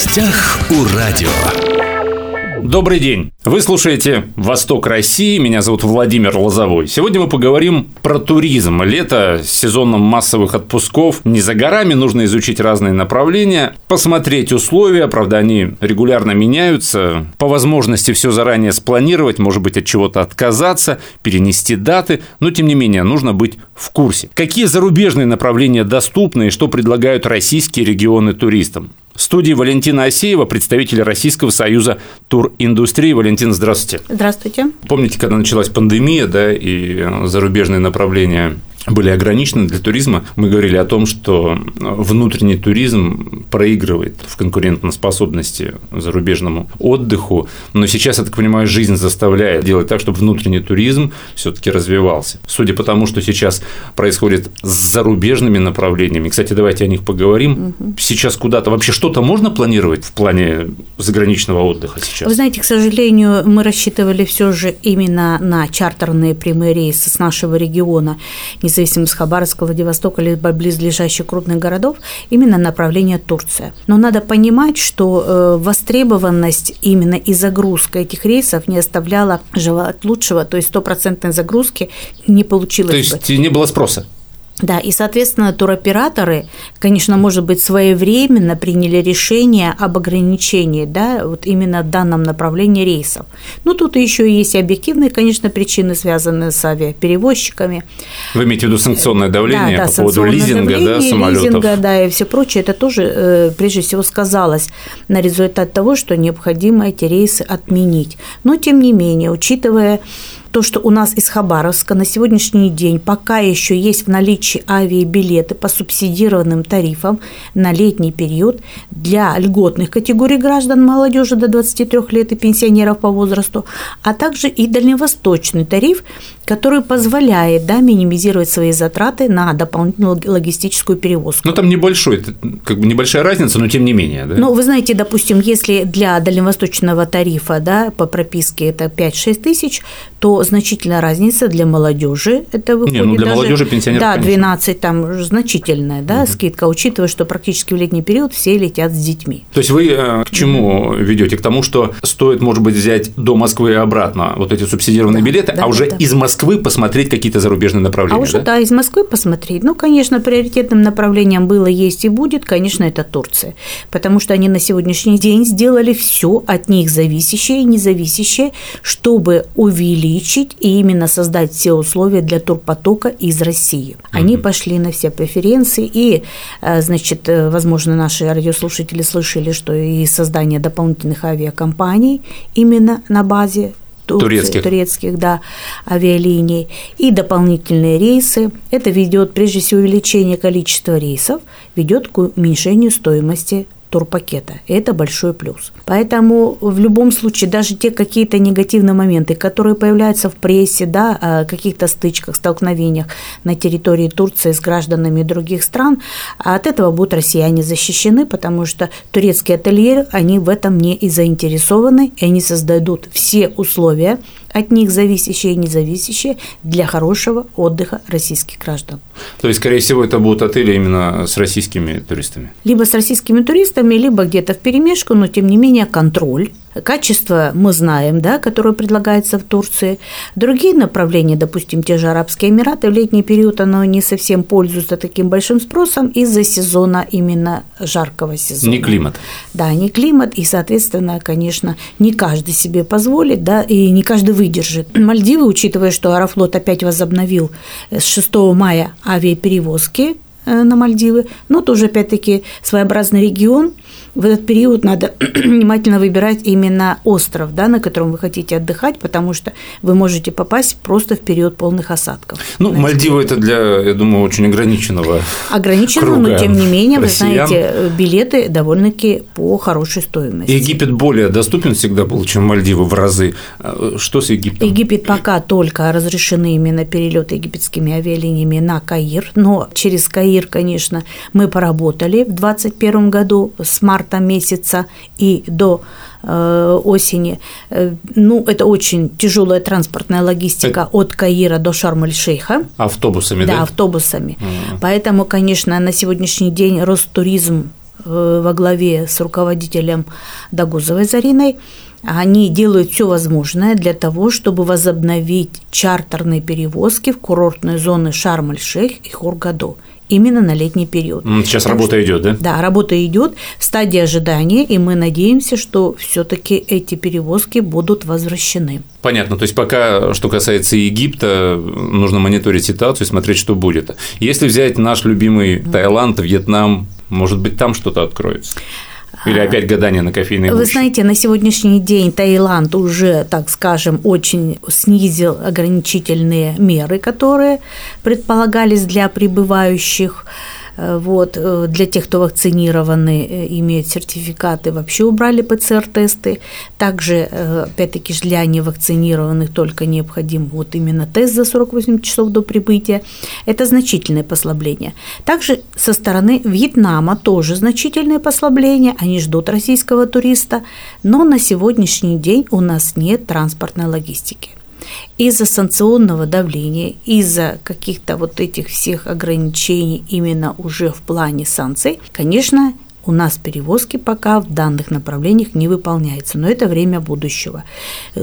гостях у радио. Добрый день! Вы слушаете «Восток России», меня зовут Владимир Лозовой. Сегодня мы поговорим про туризм. Лето с сезоном массовых отпусков. Не за горами, нужно изучить разные направления, посмотреть условия, правда, они регулярно меняются, по возможности все заранее спланировать, может быть, от чего-то отказаться, перенести даты, но, тем не менее, нужно быть в курсе. Какие зарубежные направления доступны и что предлагают российские регионы туристам? В студии Валентина Осеева, представитель Российского союза туриндустрии. Валентин, здравствуйте. Здравствуйте. Помните, когда началась пандемия, да, и зарубежные направления были ограничены для туризма, мы говорили о том, что внутренний туризм проигрывает в конкурентоспособности зарубежному отдыху, но сейчас, я так понимаю, жизнь заставляет делать так, чтобы внутренний туризм все-таки развивался. Судя по тому, что сейчас происходит с зарубежными направлениями, кстати, давайте о них поговорим. Угу. Сейчас куда-то вообще что-то можно планировать в плане заграничного отдыха сейчас? Вы знаете, к сожалению, мы рассчитывали все же именно на чартерные прямые рейсы с нашего региона, не независимо с Хабаровска, Владивостока, либо близлежащих крупных городов, именно направление Турция. Но надо понимать, что э, востребованность именно и загрузка этих рейсов не оставляла желать лучшего, то есть стопроцентной загрузки не получилось То есть бы. не было спроса? Да, и, соответственно, туроператоры, конечно, может быть, своевременно приняли решение об ограничении, да, вот именно в данном направлении рейсов. Ну, тут еще есть и объективные, конечно, причины, связанные с авиаперевозчиками. Вы имеете в виду санкционное давление да, да, по поводу лизинга, да, самолетов? лизинга, да, и все прочее. Это тоже, э, прежде всего, сказалось на результат того, что необходимо эти рейсы отменить. Но, тем не менее, учитывая то, что у нас из Хабаровска на сегодняшний день пока еще есть в наличии авиабилеты по субсидированным тарифам на летний период для льготных категорий граждан молодежи до 23 лет и пенсионеров по возрасту, а также и дальневосточный тариф, который позволяет да, минимизировать свои затраты на дополнительную логистическую перевозку. Ну, там небольшой, как бы небольшая разница, но тем не менее. Да? Ну, вы знаете, допустим, если для дальневосточного тарифа да, по прописке это 5-6 тысяч, то значительная разница для молодежи. Это выходит Не, ну для даже, молодежи пенсионеров, Да, 12 там значительная да, угу. скидка, учитывая, что практически в летний период все летят с детьми. То есть вы э, к чему ведете? К тому, что стоит, может быть, взять до Москвы и обратно вот эти субсидированные да, билеты, да, а уже да. из Москвы посмотреть какие-то зарубежные направления. А уже да? да, из Москвы посмотреть. Ну, конечно, приоритетным направлением было, есть и будет, конечно, это Турция, потому что они на сегодняшний день сделали все от них зависящее и независящее, чтобы увеличить и именно создать все условия для турпотока из России. Они угу. пошли на все преференции, и, э, значит, э, возможно, наши радиослушатели слышали, что и создание дополнительных авиакомпаний именно на базе турецких. турецких да, авиалиний и дополнительные рейсы. Это ведет, прежде всего, увеличение количества рейсов, ведет к уменьшению стоимости турпакета. И это большой плюс. Поэтому в любом случае даже те какие-то негативные моменты, которые появляются в прессе, да, о каких-то стычках, столкновениях на территории Турции с гражданами других стран, от этого будут россияне защищены, потому что турецкие ательеры, они в этом не и заинтересованы, и они создадут все условия от них зависящие и независящие для хорошего отдыха российских граждан. То есть, скорее всего, это будут отели именно с российскими туристами? Либо с российскими туристами, либо где-то в перемешку, но тем не менее контроль Качество мы знаем, да, которое предлагается в Турции. Другие направления, допустим, те же Арабские Эмираты, в летний период оно не совсем пользуется таким большим спросом из-за сезона именно жаркого сезона. Не климат. Да, не климат, и, соответственно, конечно, не каждый себе позволит, да, и не каждый выдержит. Мальдивы, учитывая, что Аэрофлот опять возобновил с 6 мая авиаперевозки на Мальдивы, но тоже, опять-таки, своеобразный регион – в этот период надо внимательно выбирать именно остров, да, на котором вы хотите отдыхать, потому что вы можете попасть просто в период полных осадков. Ну, Мальдивы это для, я думаю, очень ограниченного. Ограниченного, но тем не менее, россиян. вы знаете, билеты довольно-таки по хорошей стоимости. Египет более доступен всегда был, чем Мальдивы в разы. А, что с Египтом? Египет пока только разрешены именно перелеты египетскими авиалиниями на Каир, но через Каир, конечно, мы поработали в 2021 году с марта месяца и до э, осени. Э, ну, это очень тяжелая транспортная логистика это... от Каира до Шарм-эль-Шейха. Автобусами, да? Да, автобусами. Mm-hmm. Поэтому, конечно, на сегодняшний день Ростуризм э, во главе с руководителем Дагузовой Зариной, они делают все возможное для того, чтобы возобновить чартерные перевозки в курортные зоны Шарм-эль-Шейх и Хургаду именно на летний период. Сейчас так работа что, идет, да? Да, работа идет в стадии ожидания, и мы надеемся, что все-таки эти перевозки будут возвращены. Понятно. То есть пока, что касается Египта, нужно мониторить ситуацию и смотреть, что будет. Если взять наш любимый Таиланд, Вьетнам, может быть, там что-то откроется? Или опять гадание на кофейной Вы знаете, на сегодняшний день Таиланд уже, так скажем, очень снизил ограничительные меры, которые предполагались для прибывающих. Э, вот, э, для тех, кто вакцинированы, э, имеют сертификаты, вообще убрали ПЦР-тесты. Также, опять-таки, для невакцинированных только необходим вот именно тест за 48 часов до прибытия. Это значительное послабление. Также со стороны Вьетнама тоже значительное послабление. Они ждут российского туриста, но на сегодняшний день у нас нет транспортной логистики из-за санкционного давления, из-за каких-то вот этих всех ограничений именно уже в плане санкций, конечно, у нас перевозки пока в данных направлениях не выполняются, но это время будущего.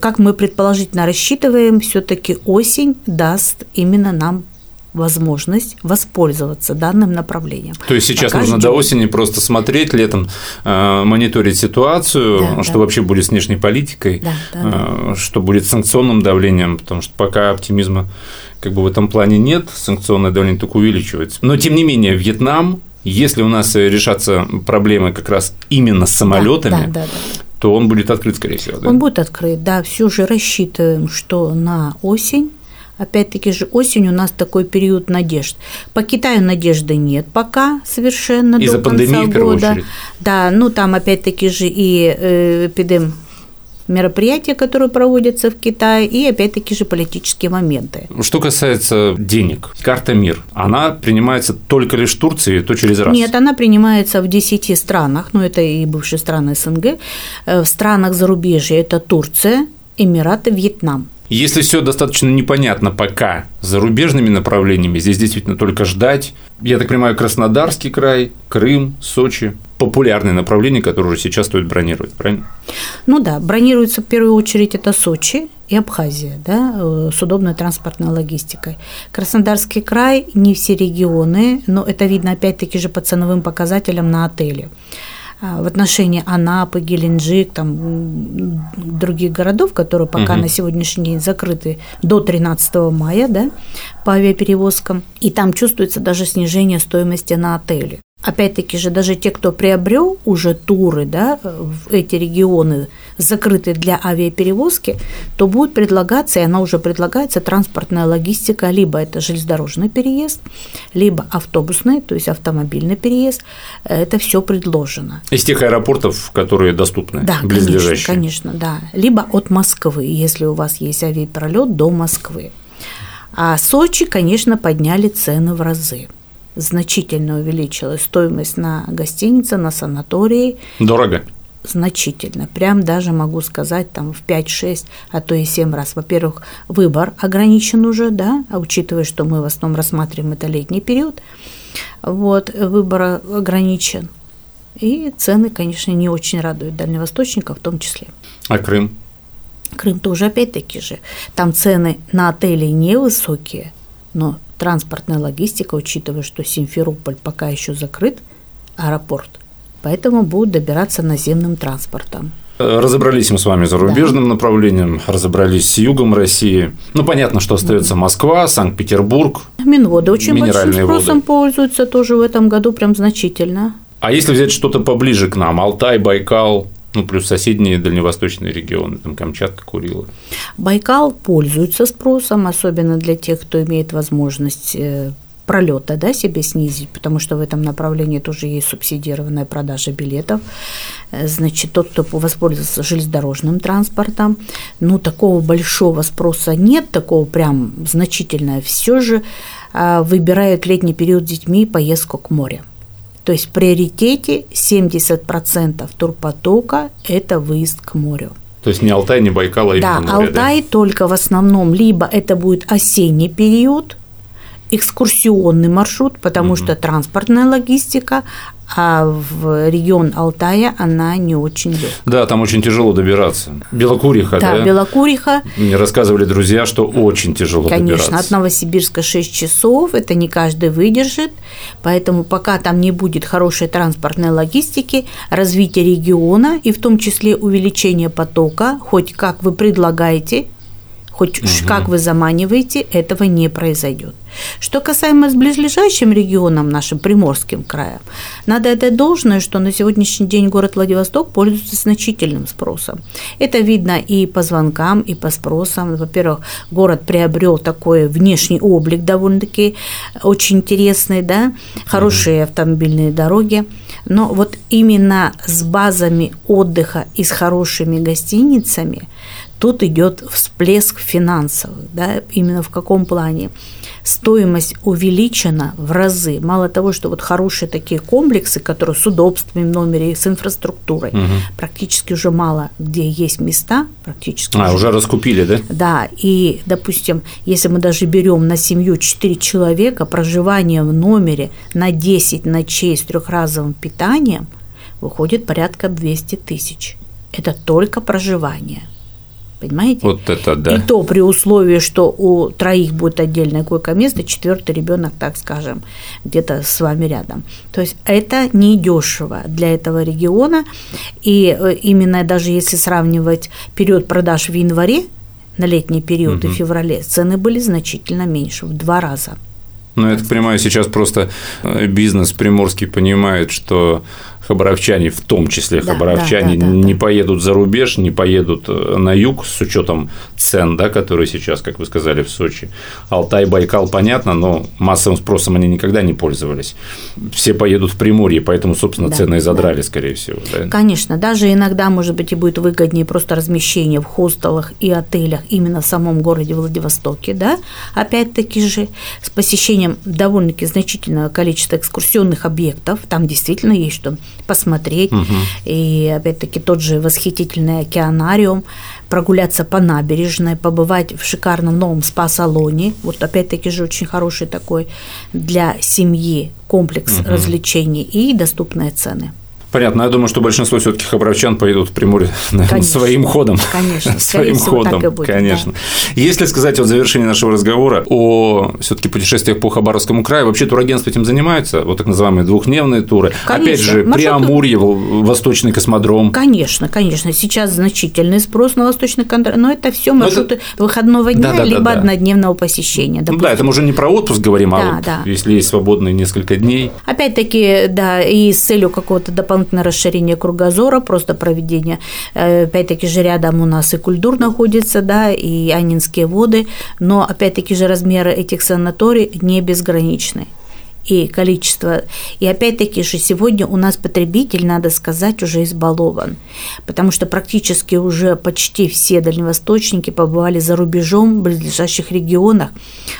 Как мы предположительно рассчитываем, все-таки осень даст именно нам возможность воспользоваться данным направлением. То есть сейчас Пока нужно ждем. до осени просто смотреть летом, э, мониторить ситуацию, да, что да. вообще будет с внешней политикой, да, да, э, да. что будет с санкционным давлением, потому что пока оптимизма как бы в этом плане нет, санкционное давление только увеличивается. Но тем не менее Вьетнам, если у нас решатся проблемы как раз именно с самолетами, да, да, да, да то он будет открыт, скорее всего. Да? Он будет открыт, да. Все же рассчитываем, что на осень Опять-таки же осень у нас такой период надежд. По Китаю надежды нет пока совершенно Из-за до конца пандемии, года. Да, ну там опять-таки же и э, эпидем мероприятия, которые проводятся в Китае, и опять-таки же политические моменты. Что касается денег, карта МИР, она принимается только лишь в Турции, то через раз? Нет, она принимается в 10 странах, ну это и бывшие страны СНГ, э, в странах зарубежья это Турция, Эмираты, Вьетнам. Если все достаточно непонятно пока зарубежными направлениями, здесь действительно только ждать. Я так понимаю, Краснодарский край, Крым, Сочи популярные направления, которые уже сейчас стоит бронировать, правильно? Ну да, бронируется в первую очередь это Сочи и Абхазия, да, э, с удобной транспортной логистикой. Краснодарский край, не все регионы, но это видно опять-таки же по ценовым показателям на отели. А, в отношении Анапы, Геленджик, там, других городов, которые пока угу. на сегодняшний день закрыты до 13 мая да, по авиаперевозкам. И там чувствуется даже снижение стоимости на отели. Опять-таки же, даже те, кто приобрел уже туры да, в эти регионы, закрытые для авиаперевозки, то будет предлагаться, и она уже предлагается, транспортная логистика, либо это железнодорожный переезд, либо автобусный, то есть автомобильный переезд. Это все предложено. Из тех аэропортов, которые доступны, да, близлежащие? Конечно, конечно, да. Либо от Москвы, если у вас есть авиапролет до Москвы. А Сочи, конечно, подняли цены в разы значительно увеличилась стоимость на гостиницы, на санатории. Дорого? Значительно. Прям даже могу сказать там в 5-6, а то и 7 раз. Во-первых, выбор ограничен уже, да, а учитывая, что мы в основном рассматриваем это летний период, вот, выбор ограничен. И цены, конечно, не очень радуют дальневосточников в том числе. А Крым? Крым тоже опять-таки же. Там цены на отели невысокие, но транспортная логистика, учитывая, что Симферополь пока еще закрыт, аэропорт, поэтому будут добираться наземным транспортом. Разобрались мы с вами зарубежным да. направлением, разобрались с югом России. Ну, понятно, что остается Москва, Санкт-Петербург. Минводы очень большим спросом воды. пользуются тоже в этом году прям значительно. А если взять что-то поближе к нам, Алтай, Байкал, ну, плюс соседние дальневосточные регионы, там Камчатка, Курила. Байкал пользуется спросом, особенно для тех, кто имеет возможность э, пролета да, себе снизить, потому что в этом направлении тоже есть субсидированная продажа билетов. Э, значит, тот, кто воспользуется железнодорожным транспортом, ну, такого большого спроса нет, такого прям значительного, все же а, выбирают летний период с детьми поездку к морю. То есть в приоритете 70% турпотока – это выезд к морю. То есть не Алтай, не Байкал, а именно да, море, Алтай да? только в основном либо это будет осенний период, экскурсионный маршрут, потому угу. что транспортная логистика, а в регион Алтая она не очень легкая. Да, там очень тяжело добираться. Белокуриха, да? Да, Белокуриха. Мне рассказывали друзья, что очень тяжело Конечно, добираться. от Новосибирска 6 часов, это не каждый выдержит, поэтому пока там не будет хорошей транспортной логистики, развития региона и в том числе увеличения потока, хоть как вы предлагаете, хоть угу. как вы заманиваете, этого не произойдет. Что касаемо с близлежащим регионом, нашим Приморским краем, надо это должное, что на сегодняшний день город Владивосток пользуется значительным спросом. Это видно и по звонкам, и по спросам. Во-первых, город приобрел такой внешний облик довольно-таки очень интересный, да, хорошие автомобильные дороги. Но вот именно с базами отдыха и с хорошими гостиницами тут идет всплеск финансовых, да, именно в каком плане? Стоимость увеличена в разы. Мало того, что вот хорошие такие комплексы, которые с удобствами в номере, с инфраструктурой, угу. практически уже мало где есть места, практически. А, уже, уже раскупили, да? Да, и, допустим, если мы даже берем на семью 4 человека, проживание в номере на 10 ночей с трехразовым питанием выходит порядка 200 тысяч. Это только проживание. Понимаете? Вот это да. И то при условии, что у троих будет отдельное койко-место, четвертый ребенок, так скажем, где-то с вами рядом. То есть это не дешево для этого региона. И э, именно даже если сравнивать период продаж в январе на летний период угу. и феврале, цены были значительно меньше, в два раза. Ну, я так понимаю, сейчас просто э, бизнес приморский понимает, что хабаровчане, в том числе да, хабаровчане, да, да, да, не да. поедут за рубеж, не поедут э, на юг с учетом цен, да, которые сейчас, как вы сказали, в Сочи. Алтай, Байкал, понятно, но массовым спросом они никогда не пользовались. Все поедут в Приморье, поэтому, собственно, да, цены и задрали, да. скорее всего. Да? Конечно, даже иногда, может быть, и будет выгоднее просто размещение в хостелах и отелях именно в самом городе Владивостоке, да, опять-таки же с посещением довольно-таки значительного количества экскурсионных объектов, там действительно есть что посмотреть. Угу. И опять-таки тот же восхитительный океанариум, прогуляться по набережной, побывать в шикарном новом спа-салоне. Вот опять-таки же очень хороший такой для семьи комплекс угу. развлечений и доступные цены. Понятно. Я думаю, что большинство все-таки хабаровчан поедут в Приморье наверное, своим ходом. Конечно. своим ходом. Будет, конечно. Да. Если сказать вот в завершении нашего разговора о все-таки путешествиях по Хабаровскому краю, вообще турагентство этим занимается, вот так называемые двухдневные туры. Конечно. Опять же, Маршруты... Приамурье, Восточный космодром. Конечно, конечно. Сейчас значительный спрос на Восточный космодром, но это все маршруты это... выходного дня, да, да, либо да, да. однодневного посещения. Допустим. Да, это мы уже не про отпуск говорим, а да, вот да. если есть свободные несколько дней. Опять-таки, да, и с целью какого-то дополнительного дополнительное расширение кругозора, просто проведение, э, опять-таки же рядом у нас и культур находится, да, и Анинские воды, но опять-таки же размеры этих санаторий не безграничны и количество. И опять-таки же сегодня у нас потребитель, надо сказать, уже избалован, потому что практически уже почти все дальневосточники побывали за рубежом в ближайших регионах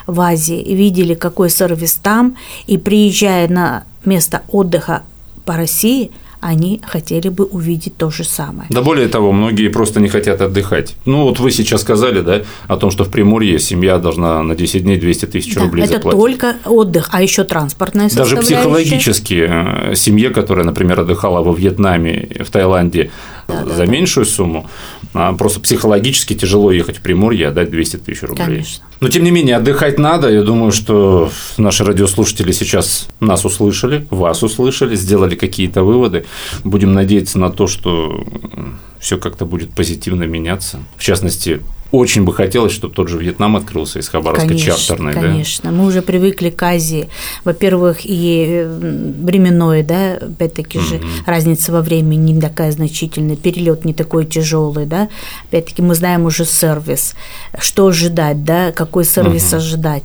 в Азии и видели, какой сервис там, и приезжая на место отдыха по России, они хотели бы увидеть то же самое. Да более того, многие просто не хотят отдыхать. Ну, вот вы сейчас сказали, да, о том, что в Приморье семья должна на 10 дней 200 тысяч да, рублей это заплатить. только отдых, а еще транспортная Даже психологически э, семье, которая, например, отдыхала во Вьетнаме, в Таиланде да, за да, меньшую да. сумму, а просто психологически тяжело ехать в Приморье и отдать 200 тысяч рублей. Конечно. Но, тем не менее, отдыхать надо. Я думаю, что наши радиослушатели сейчас нас услышали, вас услышали, сделали какие-то выводы. Будем надеяться на то, что все как-то будет позитивно меняться. В частности, очень бы хотелось, чтобы тот же Вьетнам открылся из Хабаровска конечно, чартерный. Конечно, да? мы уже привыкли к Азии. Во-первых, и временной, да, опять-таки mm-hmm. же разница во времени не такая значительная, перелет не такой тяжелый, да. Опять-таки мы знаем уже сервис, что ожидать, да, какой сервис mm-hmm. ожидать.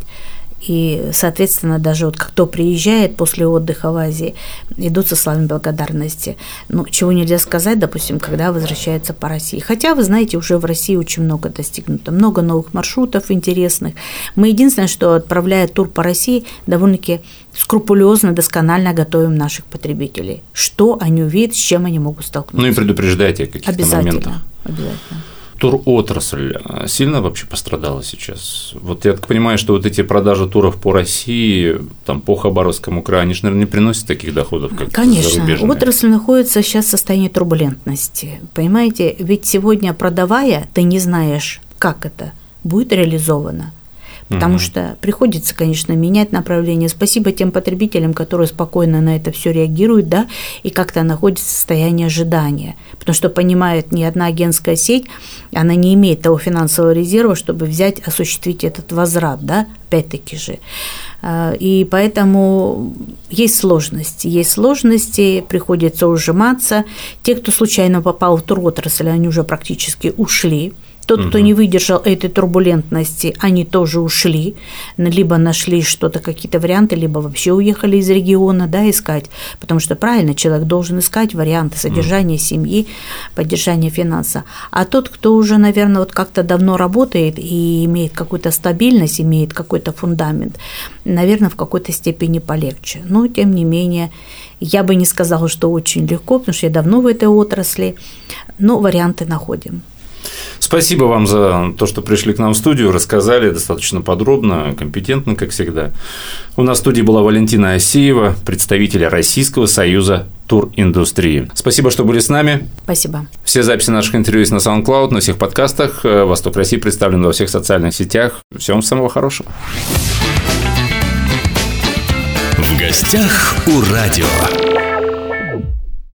И, соответственно, даже вот кто приезжает после отдыха в Азии, идут со словами благодарности. Ну, чего нельзя сказать, допустим, когда возвращаются по России. Хотя, вы знаете, уже в России очень много достигнуто, много новых маршрутов интересных. Мы единственное, что отправляя тур по России, довольно-таки скрупулезно, досконально готовим наших потребителей. Что они увидят, с чем они могут столкнуться. Ну и предупреждайте о каких-то обязательно, моментах. Обязательно. Туротрасль сильно вообще пострадала сейчас? Вот я так понимаю, что вот эти продажи туров по России, там, по Хабаровскому краю, они же, наверное, не приносят таких доходов, как Конечно, зарубежные. отрасль находится сейчас в состоянии турбулентности. Понимаете, ведь сегодня продавая, ты не знаешь, как это будет реализовано. Потому угу. что приходится, конечно, менять направление. Спасибо тем потребителям, которые спокойно на это все реагируют, да, и как-то находятся в состоянии ожидания. Потому что понимает ни одна агентская сеть, она не имеет того финансового резерва, чтобы взять, осуществить этот возврат, да, опять-таки же. А, и поэтому есть сложности. Есть сложности, приходится ужиматься. Те, кто случайно попал в туротрасль, они уже практически ушли тот, угу. кто не выдержал этой турбулентности, они тоже ушли, либо нашли что-то, какие-то варианты, либо вообще уехали из региона, да, искать, потому что правильно человек должен искать варианты содержания угу. семьи, поддержания финанса. А тот, кто уже, наверное, вот как-то давно работает и имеет какую-то стабильность, имеет какой-то фундамент, наверное, в какой-то степени полегче. Но, тем не менее, я бы не сказала, что очень легко, потому что я давно в этой отрасли, но варианты находим. Спасибо вам за то, что пришли к нам в студию, рассказали достаточно подробно, компетентно, как всегда. У нас в студии была Валентина Осеева, представитель Российского союза туриндустрии. Спасибо, что были с нами. Спасибо. Все записи наших интервью есть на SoundCloud, на всех подкастах. «Восток России» представлен во всех социальных сетях. Всем самого хорошего. В гостях у радио.